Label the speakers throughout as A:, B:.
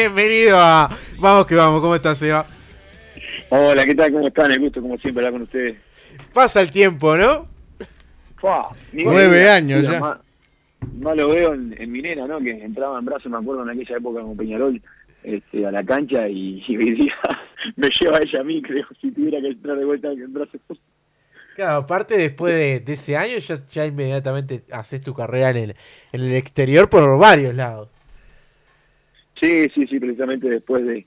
A: Bienvenido a Vamos que vamos, ¿cómo estás, Seba?
B: Hola, ¿qué tal? ¿Cómo están? El gusto, como siempre, hablar con ustedes.
A: Pasa el tiempo, ¿no?
C: Nueve años ya.
B: Más, lo veo en, mi nena, ¿no? Que entraba en brazos, me acuerdo, en aquella época con Peñarol, este, a la cancha y, hoy día me lleva ella a mí, creo, si tuviera que entrar de vuelta en brazos.
A: Claro, aparte después de, ese año ya, ya, inmediatamente haces tu carrera en el, en el exterior por varios lados.
B: Sí, sí, sí, precisamente después de,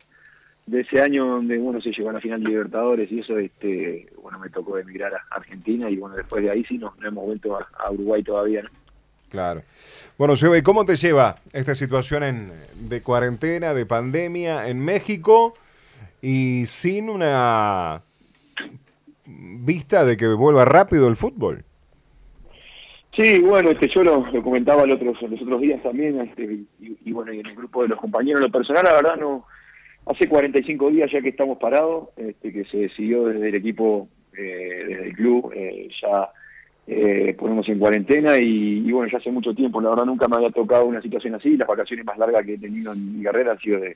B: ese año donde bueno se llegó a la final de Libertadores y eso este bueno me tocó emigrar a Argentina y bueno después de ahí sí no, hemos vuelto a, Uruguay todavía
C: claro. Bueno Seba, ¿y cómo te lleva esta situación en, de cuarentena de pandemia en México y sin una vista de que vuelva rápido el fútbol
B: Sí, bueno, este, yo lo, comentaba los otros, los otros días también, este, y, bueno, y en el grupo de los compañeros, lo personal, la verdad, no, Hace 45 días ya que estamos parados, este, que se decidió desde el equipo, eh, desde el club, eh, ya eh, ponemos en cuarentena y, bueno, ya hace mucho tiempo, la verdad nunca me había tocado una situación así, las vacaciones más largas que he tenido en mi carrera han sido de,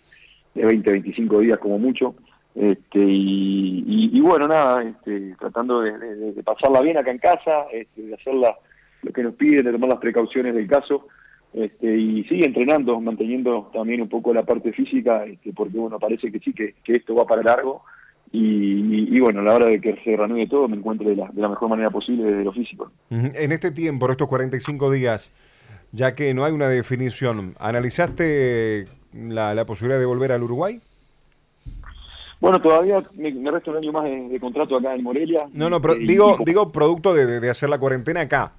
B: 20, 25 días como mucho, este, y, bueno, nada, este, tratando de, pasarla bien acá en casa, este, de hacer lo que nos piden, de tomar las precauciones del caso, este, y sigue entrenando, manteniendo también un poco la parte física, este, porque bueno, parece que sí, que, esto va para largo, y, bueno, a la hora de que se reanude todo, me encuentro de la, de la mejor manera posible desde lo físico.
C: En este tiempo, en estos 45 días, ya que no hay una definición, ¿analizaste la, la posibilidad de volver al Uruguay?
B: Bueno, todavía me, resta un año más de, contrato acá en Morelia.
C: No, no, pero este, digo, digo producto de, de, hacer la cuarentena acá,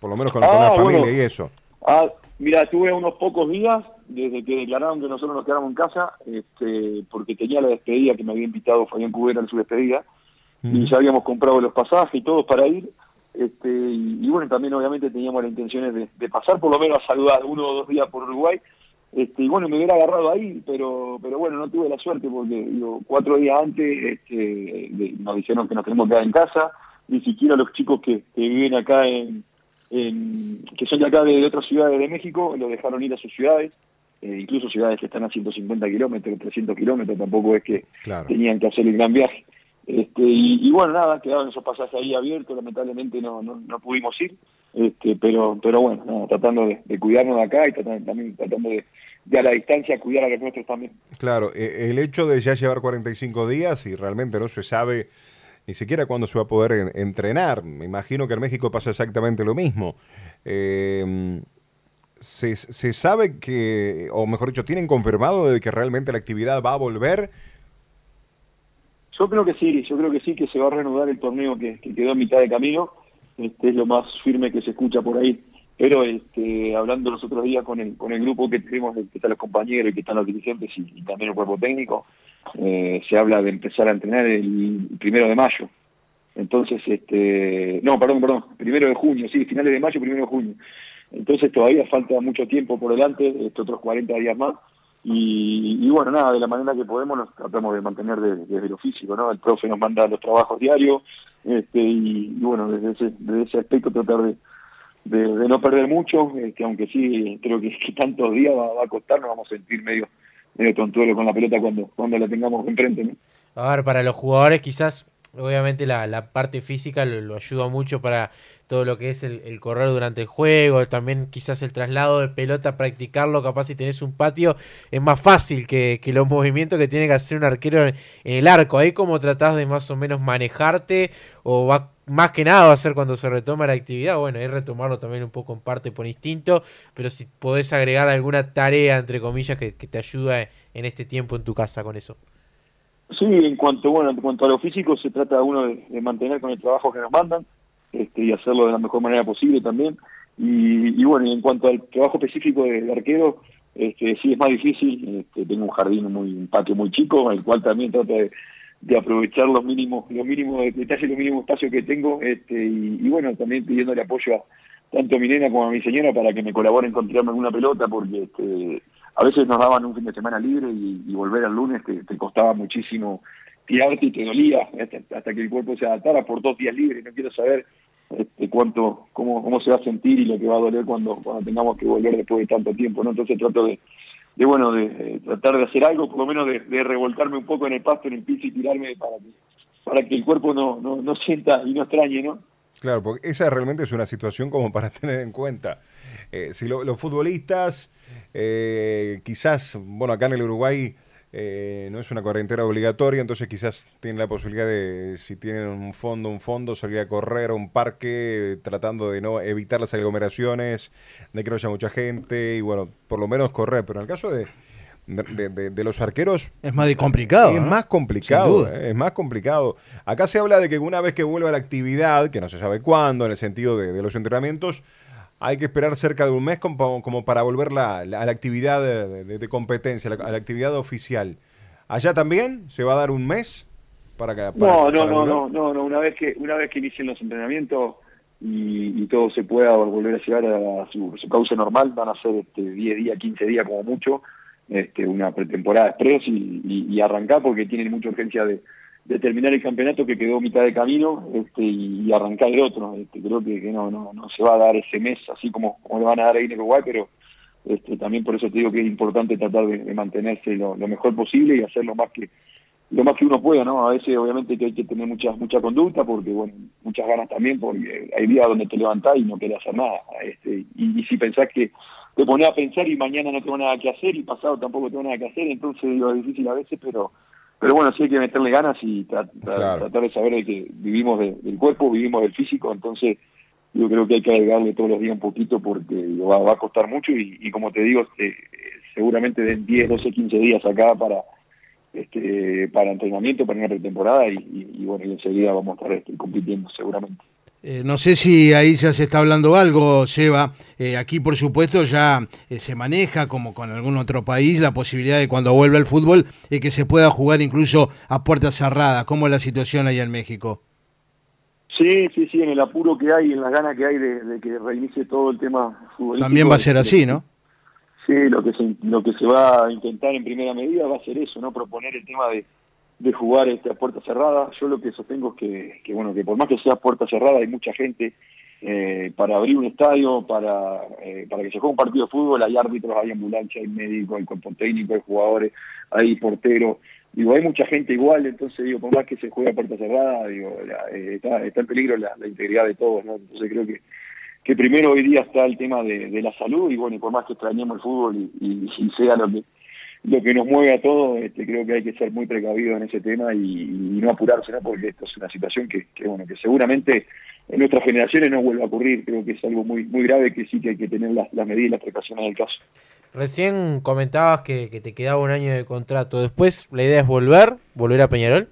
C: por lo menos con, la ah, familia y eso.
B: Ah, mira, tuve unos pocos días desde que declararon que nosotros nos quedamos en casa, este, porque tenía la despedida que me había invitado Fabián Cubera en su despedida, y ya habíamos comprado los pasajes y todos para ir, este, y, bueno, también obviamente teníamos las intenciones de, pasar por lo menos a saludar uno o dos días por Uruguay, este, y bueno, me hubiera agarrado ahí, pero pero bueno, no tuve la suerte porque digo, cuatro días antes este, nos dijeron que nos tenemos que quedar en casa, ni siquiera los chicos que viven acá en que son de acá de, otras ciudades de México, lo dejaron ir a sus ciudades, eh, incluso ciudades que están a 150 kilómetros, 300 kilómetros, tampoco es que tenían que hacer el gran viaje. Este, y, bueno, nada, quedaron esos pasajes ahí abiertos, lamentablemente no, no, pudimos ir, este, pero, pero bueno, tratando de, cuidarnos de acá y tratando, también tratando de, de, a la distancia cuidar a los nuestros también.
C: Claro, eh, el hecho de ya llevar 45 días y realmente no se sabe ni siquiera cuándo se va a poder entrenar. Me imagino que en México pasa exactamente lo mismo. Eh, se, sabe que, o mejor dicho, ¿tienen confirmado de que realmente la actividad va a volver?
B: Yo creo que sí, yo creo que sí, que se va a reanudar el torneo que, quedó a mitad de camino. Este es lo más firme que se escucha por ahí. Pero este, hablando los otros días con el, con el grupo que tenemos, que están los compañeros y que están los dirigentes y también el cuerpo técnico, eh, se habla de empezar a entrenar el primero de mayo. Entonces, este, no, perdón, perdón, primero de junio, sí, finales de mayo, primero de junio. Entonces todavía falta mucho tiempo por delante, estos otros 40 días más. Y, bueno, nada, de la manera que podemos nos tratamos de mantener desde, lo físico, ¿no? El profe nos manda los trabajos diarios, este, y, bueno, desde ese, desde ese aspecto tratar de, de, no perder mucho, que aunque sí creo que, tantos días va, va, a costar, nos vamos a sentir medio medio tontuelo con la pelota cuando, cuando la tengamos enfrente. ¿no?
A: A ver, para los jugadores quizás, obviamente la, la parte física lo, ayuda mucho para todo lo que es el, correr durante el juego, también quizás el traslado de pelota, practicarlo, capaz si tenés un patio, es más fácil que, que los movimientos que tiene que hacer un arquero en, el arco. Ahí como tratás de más o menos manejarte o va más que nada va a ser cuando se retoma la actividad, bueno, ahí retomarlo también un poco en parte por instinto, pero si podés agregar alguna tarea, entre comillas, que, te ayuda en este tiempo en tu casa con eso.
B: Sí, en cuanto, bueno, en cuanto a lo físico, se trata uno de, mantener con el trabajo que nos mandan este, y hacerlo de la mejor manera posible también. Y, bueno, y en cuanto al trabajo específico del arquero, este, sí es más difícil. Este, tengo un jardín, muy, un patio muy chico, el cual también trata de de aprovechar los mínimos, los mínimos detalles, los mínimos espacios que tengo, este, y, bueno, también pidiéndole apoyo a tanto a mi nena como a mi señora para que me colaboren con tirarme alguna pelota, porque este, a veces nos daban un fin de semana libre y, volver al lunes te, costaba muchísimo tirarte y te dolía hasta, que el cuerpo se adaptara por dos días libres. No quiero saber este, cuánto, cómo, cómo se va a sentir y lo que va a doler cuando, cuando tengamos que volver después de tanto tiempo, ¿no? Entonces trato de, de bueno, de, tratar de hacer algo, por lo menos de, revoltarme un poco en el pasto, en el piso y tirarme para que, para que el cuerpo no, no, no sienta y no extrañe, ¿no?
C: Claro, porque esa realmente es una situación como para tener en cuenta. Eh, si los futbolistas, eh, quizás, bueno, acá en el Uruguay eh, no es una cuarentena obligatoria, entonces quizás tienen la posibilidad de, si tienen un fondo, un fondo, salir a correr a un parque tratando de no evitar las aglomeraciones, de que no haya mucha gente y bueno, por lo menos correr. Pero en el caso de, de, los arqueros...
D: Es más complicado.
C: Es más complicado, eh, es más complicado. Acá se habla de que una vez que vuelva la actividad, que no se sabe cuándo, en el sentido de, los entrenamientos, hay que esperar cerca de un mes como, para volver la, la, a la actividad de, competencia, a la, actividad oficial. ¿Allá también se va a dar un mes para que
B: no, no, no, no, no, no, una vez que una vez que inicien los entrenamientos y, todo se pueda volver a llegar a su, cauce normal, van a ser este, 10 días, 15 días como mucho, este, una pretemporada express y, y arrancar porque tienen mucha urgencia de, de terminar el campeonato que quedó mitad de camino este, y, arrancar el otro. Este, creo que, no, no, no se va a dar ese mes así como, como le van a dar ahí en Uruguay, pero este, también por eso te digo que es importante tratar de, mantenerse lo, mejor posible y hacer lo más que lo más que uno pueda, ¿no? A veces obviamente que hay que tener mucha mucha conducta porque bueno, muchas ganas también porque hay días donde te levantás y no querés hacer nada, este, y, si pensás que te pones a pensar y mañana no tengo nada que hacer y pasado tampoco tengo nada que hacer, entonces digo, es difícil a veces, pero pero bueno, sí hay que meterle ganas y tratar de saber de que vivimos del cuerpo, vivimos del físico, entonces yo creo que hay que agregarle todos los días un poquito porque va, a costar mucho y, como te digo, este, seguramente de 10, 12, 15 días acá para este, para entrenamiento, para una pretemporada y, y, bueno, y enseguida vamos a estar este, compitiendo seguramente.
D: Eh, no sé si ahí ya se está hablando algo, Seba. Eh, aquí, por supuesto, ya eh, se maneja, como con algún otro país, la posibilidad de cuando vuelva el fútbol que se pueda jugar incluso a puertas cerradas. ¿Cómo es la situación allá en México?
B: Sí, sí, sí, en el apuro que hay, en las ganas que hay de, que reinicie todo el tema
D: futbolístico. También va a ser así, ¿no?
B: Sí, lo que, se, lo que se va a intentar en primera medida va a ser eso, ¿no? Proponer el tema de de jugar este, a puerta cerrada. Yo lo que sostengo es que, que, bueno, que por más que sea puerta cerrada, hay mucha gente eh, para abrir un estadio, para, eh, para que se juegue un partido de fútbol, hay árbitros, hay ambulancia, hay médicos, hay cuerpo técnico, hay jugadores, hay porteros. Digo, hay mucha gente igual, entonces digo, por más que se juegue a puerta cerrada, digo, eh, está, está en peligro la, integridad de todos, ¿no? Entonces creo que que primero hoy día está el tema de, la salud y bueno, y por más que extrañemos el fútbol y, y sea lo que lo que nos mueve a todos, este, creo que hay que ser muy precavido en ese tema y, no apurarse, ¿no? porque esto es una situación que, bueno, que seguramente en nuestras generaciones no vuelva a ocurrir. Creo que es algo muy, muy grave que sí que hay que tener las, medidas y las precauciones del caso.
A: Recién comentabas que, te quedaba un año de contrato. Después, ¿la idea es volver? ¿Volver a Peñarol?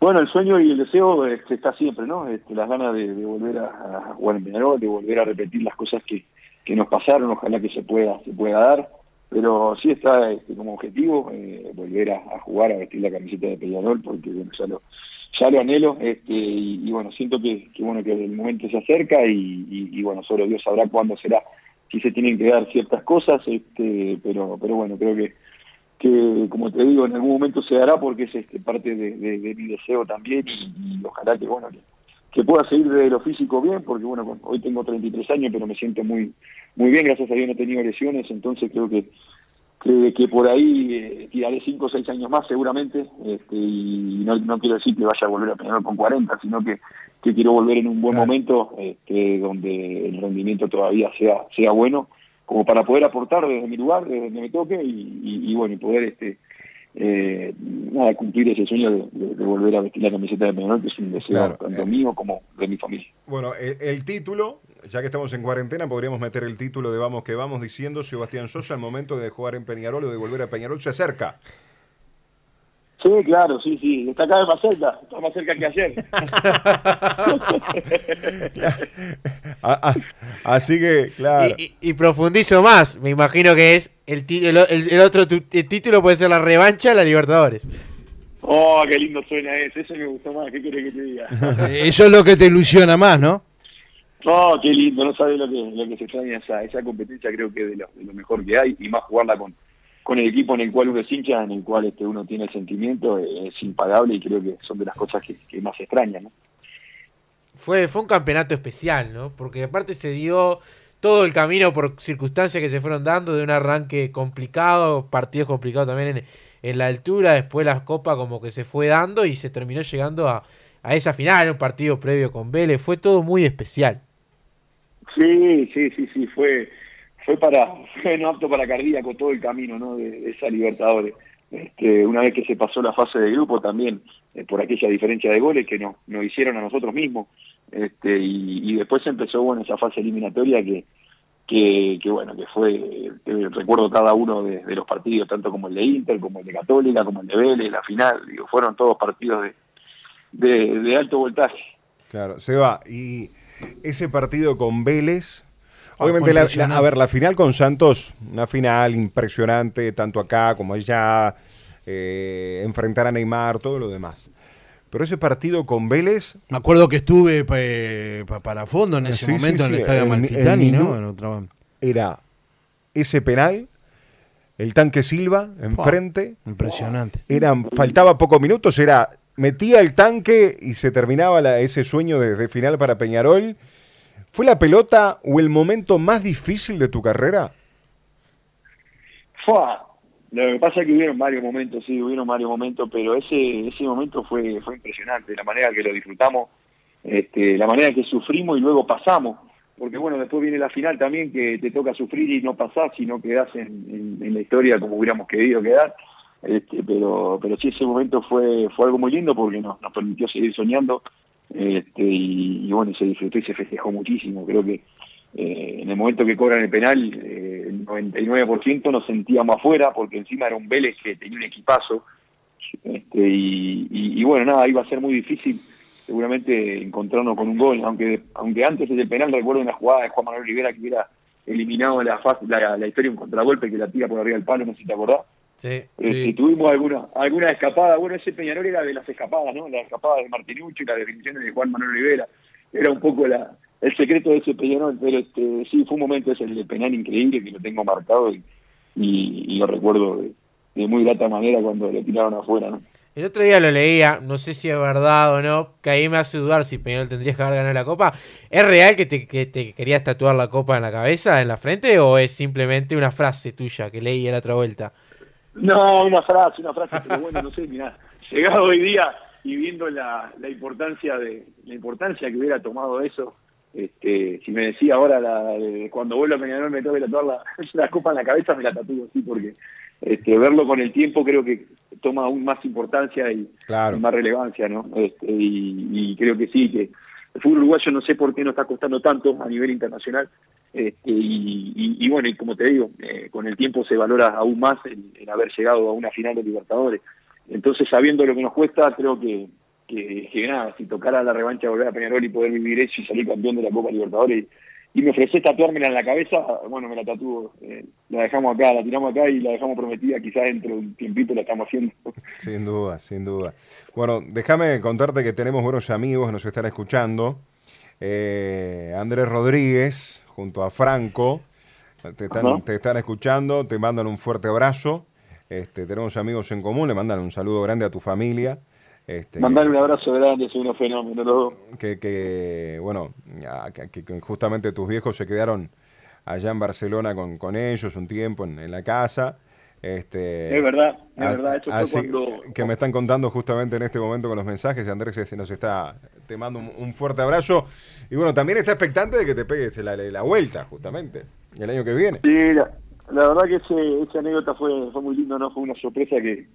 B: Bueno, el sueño y el deseo este, está siempre, ¿no? Este, las ganas de, volver a, jugar en Peñarol, de volver a repetir las cosas que, que nos pasaron, ojalá que se pueda, se pueda dar pero sí está este, como objetivo eh, volver a, jugar, a vestir la camiseta de Peñarol, porque bueno, ya lo, ya lo anhelo, este, y, bueno, siento que, bueno que el momento se acerca y, bueno, solo Dios sabrá cuándo será, si se tienen que dar ciertas cosas, este, pero, pero bueno, creo que, que como te digo, en algún momento se dará porque es este, parte de, mi deseo también y, ojalá que bueno que, que pueda seguir de lo físico bien, porque bueno, hoy tengo 33 años, pero me siento muy muy bien, gracias a Dios no he tenido lesiones, entonces creo que que, por ahí eh, tiraré 5 o 6 años más seguramente, este, y no, no, quiero decir que vaya a volver a Peñarol con 40, sino que, que quiero volver en un buen momento, este, donde el rendimiento todavía sea, sea bueno, como para poder aportar desde mi lugar, desde donde me toque, y, y bueno, y poder este, eh, nada, cumplir ese sueño de, volver a vestir la camiseta de Peñarol, que es un deseo tanto eh. mío como de mi familia.
C: Bueno, el, título, ya que estamos en cuarentena, podríamos meter el título de Vamos que Vamos diciendo Sebastián Sosa, el momento de jugar en Peñarol o de volver a Peñarol se acerca.
B: Sí, claro, sí, sí. Está cada vez más cerca. Está más cerca que ayer.
C: Así que, claro.
A: Y, profundizo más. Me imagino que es el, el, otro título puede ser la revancha de la Libertadores.
B: Oh, qué lindo suena eso. Eso me gustó más. ¿Qué quieres que te diga?
D: eso es lo que te ilusiona más, ¿no?
B: Oh, qué lindo. No sabes lo que, lo que se extraña esa, esa competencia. Creo que es de lo, de lo mejor que hay. Y más jugarla con con el equipo en el cual uno es hincha, en el cual este, uno tiene el sentimiento, eh, es impagable y creo que son de las cosas que, más extrañan. ¿no?
A: Fue, fue un campeonato especial, ¿no? Porque aparte se dio todo el camino por circunstancias que se fueron dando, de un arranque complicado, partidos complicados también en, en la altura, después la copa como que se fue dando y se terminó llegando a, a esa final, un partido previo con Vélez, fue todo muy especial.
B: Sí, sí, sí, sí, fue, fue para, fue no apto para cardíaco todo el camino, ¿no? De, esa Libertadores. Este, una vez que se pasó la fase de grupo también, eh, por aquella diferencia de goles que nos, nos hicieron a nosotros mismos, este, y, después empezó, bueno, esa fase eliminatoria que, que, que bueno, que fue, eh, recuerdo cada uno de, los partidos, tanto como el de Inter, como el de Católica, como el de Vélez, la final, digo, fueron todos partidos de, de, alto voltaje.
C: Claro, se va. Y ese partido con Vélez, obviamente, la, a ver, la final con Santos, una final impresionante, tanto acá como allá, eh, enfrentar a Neymar, todo lo demás. Pero ese partido con Vélez.
D: Me acuerdo que estuve para fondo en ese momento en el estadio Malfitani, ¿no?
C: Era ese penal, el tanque Silva enfrente.
D: impresionante.
C: Eran, faltaba pocos minutos, era metía el tanque y se terminaba ese sueño de, final para Peñarol. ¿Fue la pelota o el momento más difícil de tu carrera?
B: Fue. Lo que pasa es que hubieron varios momentos, sí, hubieron varios momentos, pero ese ese momento fue fue impresionante, la manera que lo disfrutamos, este, la manera que sufrimos y luego pasamos, porque bueno, después viene la final también que te toca sufrir y no pasar, sino quedás en, en la historia como hubiéramos querido quedar. Este, pero pero sí ese momento fue fue algo muy lindo porque nos, nos permitió seguir soñando este, y, bueno se disfrutó y se festejó muchísimo. Creo que eh, en el momento que cobran el penal eh, el 99% nos sentíamos afuera porque encima era un Vélez que tenía un equipazo. Este, y, bueno nada iba a ser muy difícil seguramente encontrarnos con un gol aunque aunque antes del penal recuerdo una jugada de Juan Manuel Rivera que hubiera eliminado la, la, la historia un contragolpe que la tira por arriba del palo no sé si te acordás este, tuvimos alguna, alguna escapada, bueno, ese Peñarol era de las escapadas, ¿no? Las escapadas de Martinucci y las definiciones de Juan Manuel Rivera. Era un poco la, el secreto de ese Peñarol, pero este, sí, fue un momento ese el penal increíble que lo tengo marcado y, y, lo recuerdo de, muy grata manera cuando lo tiraron afuera, ¿no?
A: El otro día lo leía, no sé si es verdad o no, que ahí me hace dudar si Peñarol tendrías que haber ganado la copa. ¿Es real que te, que te querías tatuar la copa en la cabeza, en la frente, o es simplemente una frase tuya que leí en la otra vuelta?
B: No, una frase, una frase, pero bueno, no sé, mira, llegado hoy día y viendo la, la importancia de la importancia que hubiera tomado eso, este, si me decía ahora la, cuando vuelvo a Peñarol me tengo que tatuar la, la, copa en la cabeza, me la tatúo, sí, porque este, verlo con el tiempo creo que toma aún más importancia y, más relevancia, ¿no? Este, y, y, creo que sí, que el fútbol uruguayo no sé por qué no está costando tanto a nivel internacional, este, y, bueno, y como te digo, eh, con el tiempo se valora aún más el, haber llegado a una final de Libertadores. Entonces, sabiendo lo que nos cuesta, creo que, que, nada, si tocara la revancha volver a Peñarol y poder vivir eso y salir campeón de la Copa Libertadores y, me ofreces tatuármela en la cabeza, bueno, me la tatúo. Eh, la dejamos acá, la tiramos acá y la dejamos prometida, quizás dentro de un tiempito la estamos haciendo.
C: Sin duda, sin duda. Bueno, déjame contarte que tenemos buenos amigos que nos están escuchando. Eh, Andrés Rodríguez, junto a Franco. Te están, te están escuchando, te mandan un fuerte abrazo. Este, tenemos amigos en común, le mandan un saludo grande a tu familia.
B: Este, Mandar un abrazo grande, soy un fenómeno.
C: Que, que bueno, que, justamente tus viejos se quedaron allá en Barcelona con, con ellos un tiempo en, en la casa. Este,
B: es verdad, es verdad.
C: Que me están contando justamente en este momento con los mensajes. Andrés nos está, te mando un, fuerte abrazo. Y bueno, también está expectante de que te pegues la, la vuelta, justamente, el año que viene.
B: Sí, la, verdad que ese, esa anécdota fue, fue muy linda, ¿no? Fue una sorpresa que,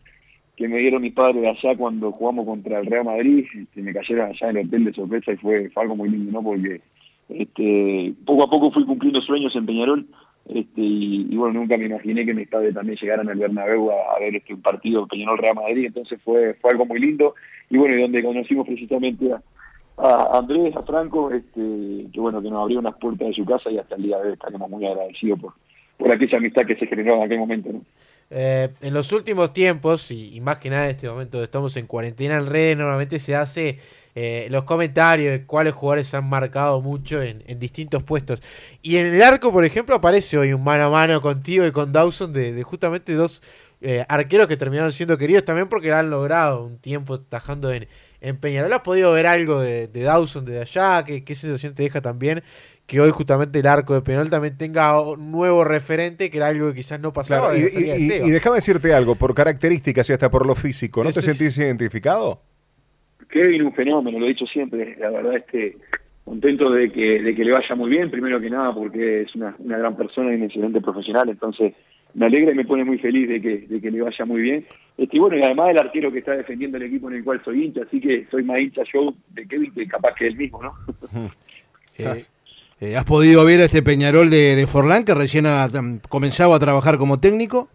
B: que me dieron mis padres allá cuando jugamos contra el Real Madrid. Que me cayeron allá en el hotel de sorpresa y fue, fue algo muy lindo, ¿no? Porque este, poco a poco fui cumpliendo sueños en Peñarol este, y, bueno, nunca me imaginé que mis padres también llegaran al Bernabéu a, ver este un partido Peñarol Real Madrid, entonces fue fue algo muy lindo y bueno, y donde conocimos precisamente a, Andrés, a Franco, este, que bueno, que nos abrió unas puertas de su casa y hasta el día de hoy estaremos muy agradecidos por, por aquella amistad que se generó en aquel momento.
A: Eh, en los últimos tiempos, y, más que nada en este momento estamos en cuarentena en redes, normalmente se hace eh, los comentarios de cuáles jugadores han marcado mucho en, distintos puestos. Y en el arco, por ejemplo, aparece hoy un mano a mano contigo y con Dawson de, justamente dos eh, arqueros que terminaron siendo queridos también porque han logrado un tiempo tajando en, en Peñarol. ¿Has podido ver algo de, Dawson de allá? ¿Qué, ¿Qué, sensación te deja también que hoy justamente el arco de Peñarol también tenga un nuevo referente, que era algo que quizás no pasaba?
C: y, déjame decirte algo, por características y hasta por lo físico, ¿no te sentís identificado?
B: Kevin, un fenómeno, lo he dicho siempre, la verdad es que contento de que, de que le vaya muy bien, primero que nada porque es una, una gran persona y un excelente profesional, entonces me alegra y me pone muy feliz de que, de que le vaya muy bien. Este, bueno, y además el arquero que está defendiendo el equipo en el cual soy hincha, así que soy más hincha yo de Kevin que capaz que él mismo, ¿no?
D: Eh, eh, ¿Has podido ver a este Peñarol de, de Forlán que recién ha comenzado a trabajar como técnico?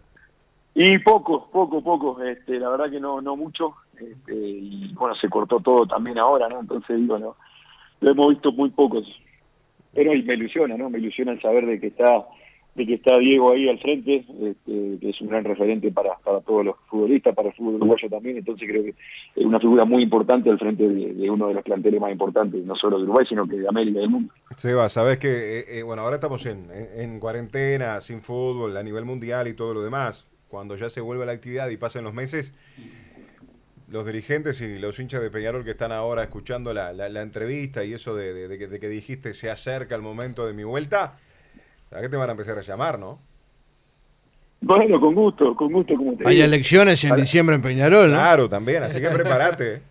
B: Y poco, poco, poco. Este, la verdad que no, no mucho. Este, y bueno, se cortó todo también ahora, ¿no? Entonces digo, no, lo hemos visto muy pocos. Pero me ilusiona, ¿no? Me ilusiona el saber de que está de que está Diego ahí al frente, este, que es un gran referente para, para todos los futbolistas, para el fútbol uruguayo también, entonces creo que es una figura muy importante al frente de, uno de los planteles más importantes, no solo de Uruguay, sino que de América del mundo.
C: Seba, sabes que, eh, eh, bueno, ahora estamos en, en, cuarentena, sin fútbol, a nivel mundial y todo lo demás, cuando ya se vuelve la actividad y pasen los meses, los dirigentes y los hinchas de Peñarol que están ahora escuchando la, la, entrevista y eso de, de, que, de que dijiste se acerca el momento de mi vuelta, ¿Sabes que te van a empezar a llamar, no?
B: Bueno, con gusto, con gusto, como
D: te Hay elecciones en diciembre en Peñarol, ¿no?
C: Claro, también, así que prepárate.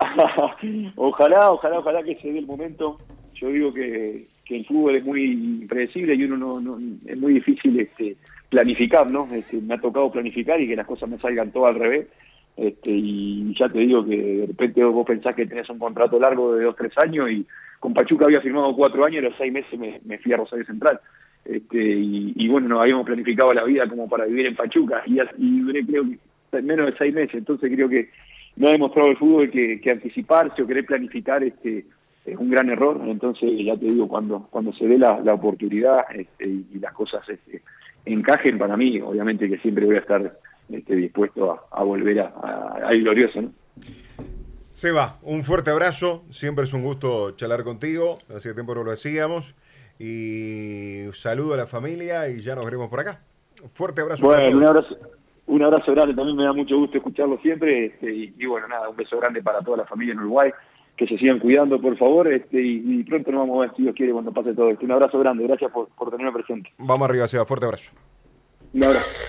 B: ojalá, ojalá, ojalá que se dé el momento. Yo digo que, que el fútbol es muy impredecible y uno no, no es muy difícil este, planificar, ¿no? Este, me ha tocado planificar y que las cosas me salgan todo al revés. Este, y ya te digo que de repente vos pensás que tenés un contrato largo de dos, tres años y con Pachuca había firmado cuatro años y a los seis meses me, fui a Rosario Central. Este, y, bueno, nos habíamos planificado la vida como para vivir en Pachuca. Y, y duré creo que menos de seis meses, entonces creo que no ha demostrado el fútbol que, anticiparse o querer planificar este, es un gran error, entonces ya te digo, cuando, cuando se dé la, oportunidad este, y, las cosas este, encajen para mí, obviamente que siempre voy a estar este, dispuesto a, volver a, a, glorioso. ¿no?
C: Seba, un fuerte abrazo, siempre es un gusto charlar contigo, hace tiempo no lo hacíamos. Y saludo a la familia y ya nos veremos por acá. Fuerte abrazo.
B: Bueno, un abrazo, un abrazo grande, también me da mucho gusto escucharlo siempre. Este, y, bueno, nada, un beso grande para toda la familia en Uruguay. Que se sigan cuidando, por favor. Este, y, pronto nos vamos a ver si Dios quiere cuando pase todo esto. Un abrazo grande, gracias por, por tenerme presente.
C: Vamos arriba, Seba, fuerte abrazo.
B: Un abrazo.